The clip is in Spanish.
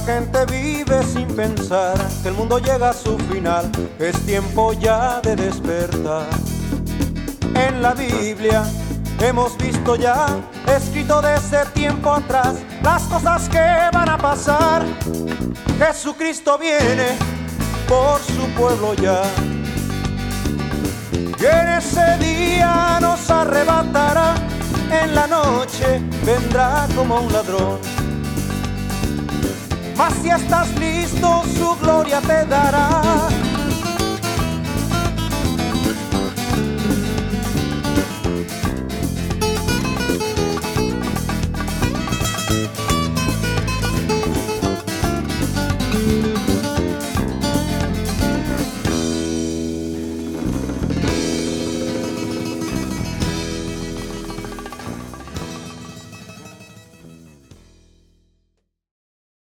gente vive sin pensar que el mundo llega a su final. Es tiempo ya de despertar. En la Biblia hemos visto ya, escrito desde tiempo atrás, las cosas que van a pasar. Jesucristo viene por su pueblo ya. Y en ese día nos arrebatará, en la noche vendrá como un ladrón. Mas si estás listo, su gloria te dará